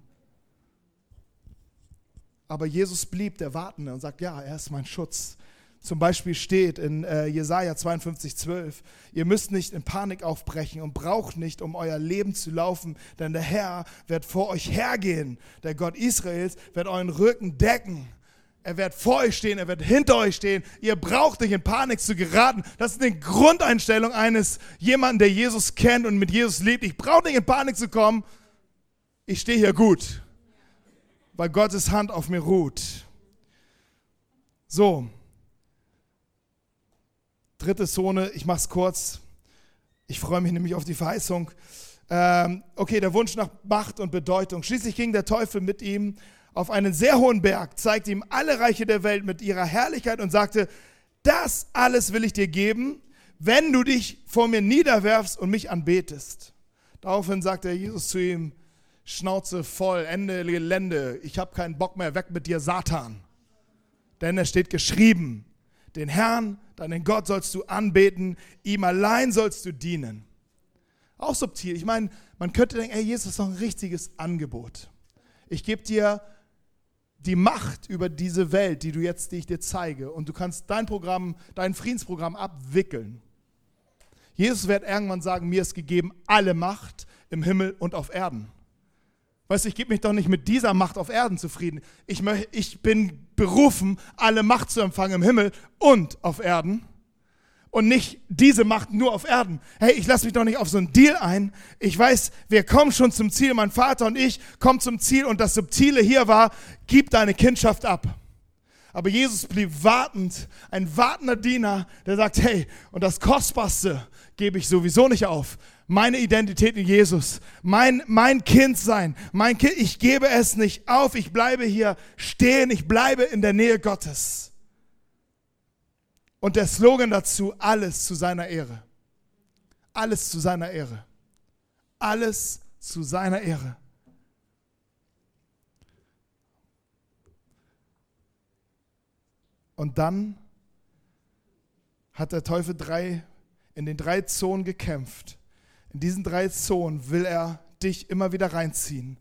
Aber Jesus blieb der Wartende und sagt, ja, er ist mein Schutz zum Beispiel steht in äh, Jesaja 52, 12, ihr müsst nicht in Panik aufbrechen und braucht nicht, um euer Leben zu laufen, denn der Herr wird vor euch hergehen. Der Gott Israels wird euren Rücken decken. Er wird vor euch stehen, er wird hinter euch stehen. Ihr braucht nicht in Panik zu geraten. Das ist eine Grundeinstellung eines jemanden, der Jesus kennt und mit Jesus lebt. Ich brauche nicht in Panik zu kommen. Ich stehe hier gut, weil Gottes Hand auf mir ruht. So, dritte Zone, ich mache es kurz. Ich freue mich nämlich auf die Verheißung. Ähm, okay, der Wunsch nach Macht und Bedeutung. Schließlich ging der Teufel mit ihm auf einen sehr hohen Berg, zeigte ihm alle Reiche der Welt mit ihrer Herrlichkeit und sagte, das alles will ich dir geben, wenn du dich vor mir niederwerfst und mich anbetest. Daraufhin sagte Jesus zu ihm, Schnauze voll, Ende Gelände, ich habe keinen Bock mehr, weg mit dir, Satan. Denn es steht geschrieben, den Herrn, deinen Gott sollst du anbeten, ihm allein sollst du dienen. Auch subtil. Ich meine, man könnte denken, ey, Jesus ist doch ein richtiges Angebot. Ich gebe dir die Macht über diese Welt, die du jetzt, die ich dir zeige, und du kannst dein Programm, dein Friedensprogramm abwickeln. Jesus wird irgendwann sagen, mir ist gegeben alle Macht im Himmel und auf Erden. Weißt du, ich gebe mich doch nicht mit dieser Macht auf Erden zufrieden. Ich, ich bin berufen, alle Macht zu empfangen im Himmel und auf Erden. Und nicht diese Macht nur auf Erden. Hey, ich lasse mich doch nicht auf so einen Deal ein. Ich weiß, wir kommen schon zum Ziel. Mein Vater und ich kommen zum Ziel. Und das Subtile hier war, gib deine Kindschaft ab. Aber Jesus blieb wartend, ein wartender Diener, der sagt, hey, und das Kostbarste gebe ich sowieso nicht auf. Meine Identität in Jesus, mein, mein Kind sein, mein Kind, ich gebe es nicht auf, ich bleibe hier stehen, ich bleibe in der Nähe Gottes. Und der Slogan dazu, alles zu seiner Ehre. Alles zu seiner Ehre. Alles zu seiner Ehre. Und dann hat der Teufel drei, in den drei Zonen gekämpft. In diesen drei Zonen will er dich immer wieder reinziehen.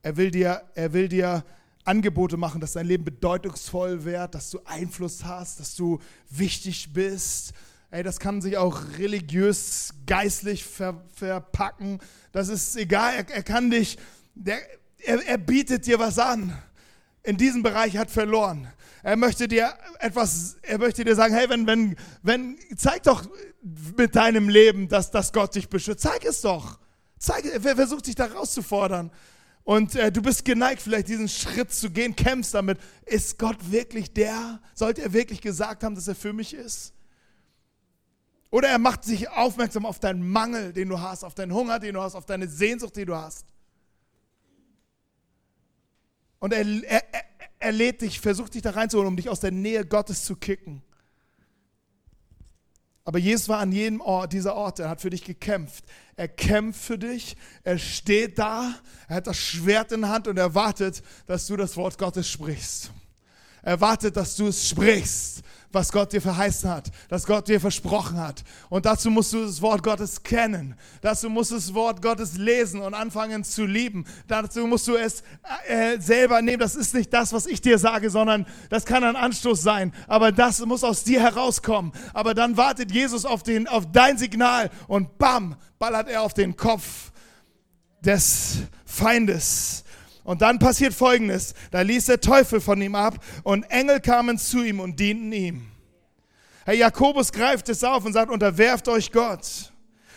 Er will dir, er will dir Angebote machen, dass dein Leben bedeutungsvoll wird, dass du Einfluss hast, dass du wichtig bist. Ey, das kann sich auch religiös, geistlich ver, verpacken. Das ist egal. Er, er kann dich, der, er, er bietet dir was an. In diesem Bereich hat verloren. Er möchte dir etwas, er möchte dir sagen, hey, wenn, wenn, wenn, zeig doch mit deinem Leben, dass, dass Gott dich beschützt. Zeig es doch. Zeig, wer versucht dich da rauszufordern? Und äh, du bist geneigt, vielleicht diesen Schritt zu gehen, kämpfst damit. Ist Gott wirklich der? Sollte er wirklich gesagt haben, dass er für mich ist? Oder er macht sich aufmerksam auf deinen Mangel, den du hast, auf deinen Hunger, den du hast, auf deine Sehnsucht, die du hast. Und er, er, er lädt dich, versucht dich da reinzuholen, um dich aus der Nähe Gottes zu kicken. Aber Jesus war an jedem Ort, dieser Ort, er hat für dich gekämpft. Er kämpft für dich, er steht da, er hat das Schwert in der Hand und er wartet, dass du das Wort Gottes sprichst. Er wartet, dass du es sprichst was Gott dir verheißen hat, das Gott dir versprochen hat. Und dazu musst du das Wort Gottes kennen. Dazu musst du das Wort Gottes lesen und anfangen zu lieben. Dazu musst du es äh, selber nehmen. Das ist nicht das, was ich dir sage, sondern das kann ein Anstoß sein. Aber das muss aus dir herauskommen. Aber dann wartet Jesus auf, den, auf dein Signal und bam, ballert er auf den Kopf des Feindes. Und dann passiert Folgendes. Da ließ der Teufel von ihm ab und Engel kamen zu ihm und dienten ihm. Herr Jakobus greift es auf und sagt, unterwerft euch Gott.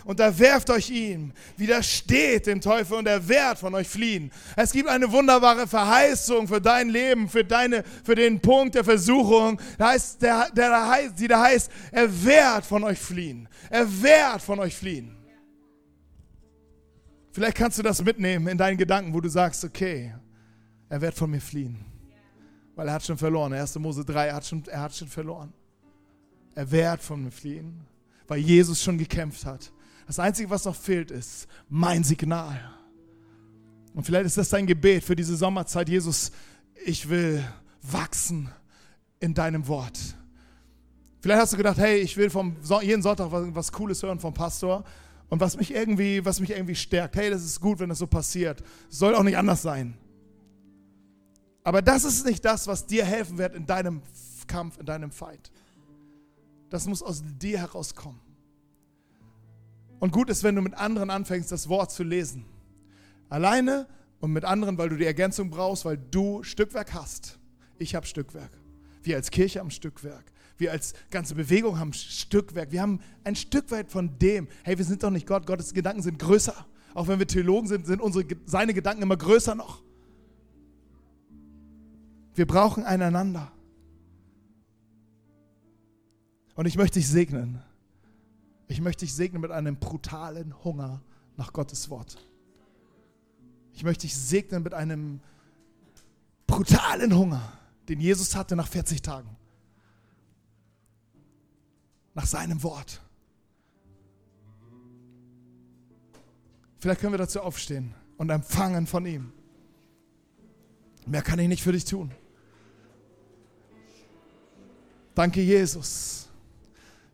Unterwerft euch ihm. Widersteht dem Teufel und er wird von euch fliehen. Es gibt eine wunderbare Verheißung für dein Leben, für, deine, für den Punkt der Versuchung, der heißt, der, der, die da heißt, er wird von euch fliehen. Er wird von euch fliehen. Vielleicht kannst du das mitnehmen in deinen Gedanken, wo du sagst, okay, er wird von mir fliehen. Weil er hat schon verloren. 1. Mose 3, er hat schon, er hat schon verloren. Er wird von mir fliehen, weil Jesus schon gekämpft hat. Das Einzige, was noch fehlt, ist mein Signal. Und vielleicht ist das dein Gebet für diese Sommerzeit. Jesus, ich will wachsen in deinem Wort. Vielleicht hast du gedacht, hey, ich will vom, jeden Sonntag was, was Cooles hören vom Pastor und was mich irgendwie, was mich irgendwie stärkt. Hey, das ist gut, wenn das so passiert. Soll auch nicht anders sein. Aber das ist nicht das, was dir helfen wird in deinem Kampf, in deinem Fight. Das muss aus dir herauskommen. Und gut ist, wenn du mit anderen anfängst, das Wort zu lesen. Alleine und mit anderen, weil du die Ergänzung brauchst, weil du Stückwerk hast. Ich habe Stückwerk. Wir als Kirche haben Stückwerk wir als ganze Bewegung haben Stückwerk. Wir haben ein Stück weit von dem. Hey, wir sind doch nicht Gott. Gottes Gedanken sind größer. Auch wenn wir Theologen sind, sind unsere, seine Gedanken immer größer noch. Wir brauchen einander. Und ich möchte dich segnen. Ich möchte dich segnen mit einem brutalen Hunger nach Gottes Wort. Ich möchte dich segnen mit einem brutalen Hunger, den Jesus hatte nach 40 Tagen nach seinem Wort. Vielleicht können wir dazu aufstehen und empfangen von ihm. Mehr kann ich nicht für dich tun. Danke, Jesus.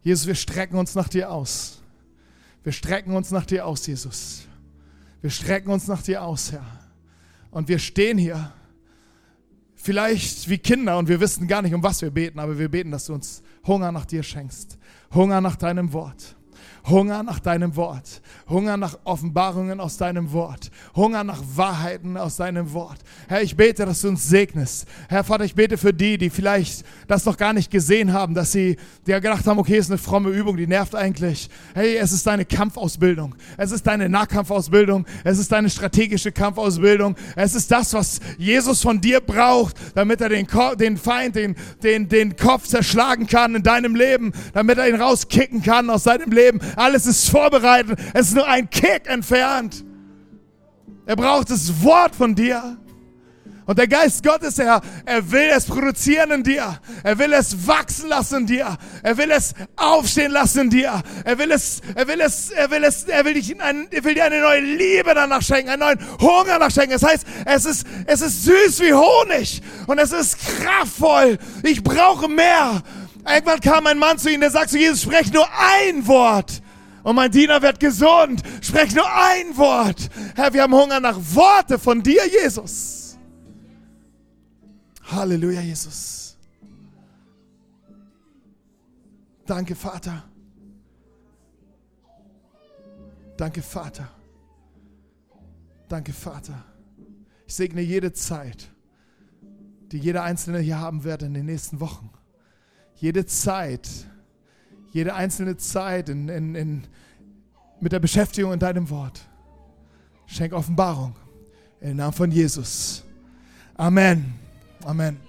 Jesus, wir strecken uns nach dir aus. Wir strecken uns nach dir aus, Jesus. Wir strecken uns nach dir aus, Herr. Und wir stehen hier, vielleicht wie Kinder, und wir wissen gar nicht, um was wir beten, aber wir beten, dass du uns Hunger nach dir schenkst. Hunger nach deinem Wort. Hunger nach deinem Wort. Hunger nach Offenbarungen aus deinem Wort. Hunger nach Wahrheiten aus deinem Wort. Herr, ich bete, dass du uns segnest. Herr Vater, ich bete für die, die vielleicht das noch gar nicht gesehen haben, dass sie dir gedacht haben, okay, ist eine fromme Übung, die nervt eigentlich. Hey, es ist deine Kampfausbildung. Es ist deine Nahkampfausbildung. Es ist deine strategische Kampfausbildung. Es ist das, was Jesus von dir braucht, damit er den, Ko den Feind, den, den, den Kopf zerschlagen kann in deinem Leben, damit er ihn rauskicken kann aus seinem Leben. Alles ist vorbereitet. Es ist nur ein Kick entfernt. Er braucht das Wort von dir. Und der Geist Gottes, er, er will es produzieren in dir. Er will es wachsen lassen in dir. Er will es aufstehen lassen in dir. Er will es, er will es, er will es, er will, dich in einen, er will dir eine neue Liebe danach schenken, einen neuen Hunger danach schenken. Das heißt, es ist, es ist süß wie Honig und es ist kraftvoll. Ich brauche mehr. Irgendwann kam ein Mann zu ihm, der sagt zu Jesus, sprech nur ein Wort und mein Diener wird gesund. Sprech nur ein Wort. Herr, wir haben Hunger nach Worte von dir, Jesus. Halleluja, Jesus. Danke, Vater. Danke, Vater. Danke, Vater. Ich segne jede Zeit, die jeder Einzelne hier haben wird in den nächsten Wochen. Jede Zeit, jede einzelne Zeit in, in, in, mit der Beschäftigung in deinem Wort. Schenk Offenbarung. Im Namen von Jesus. Amen. Amen.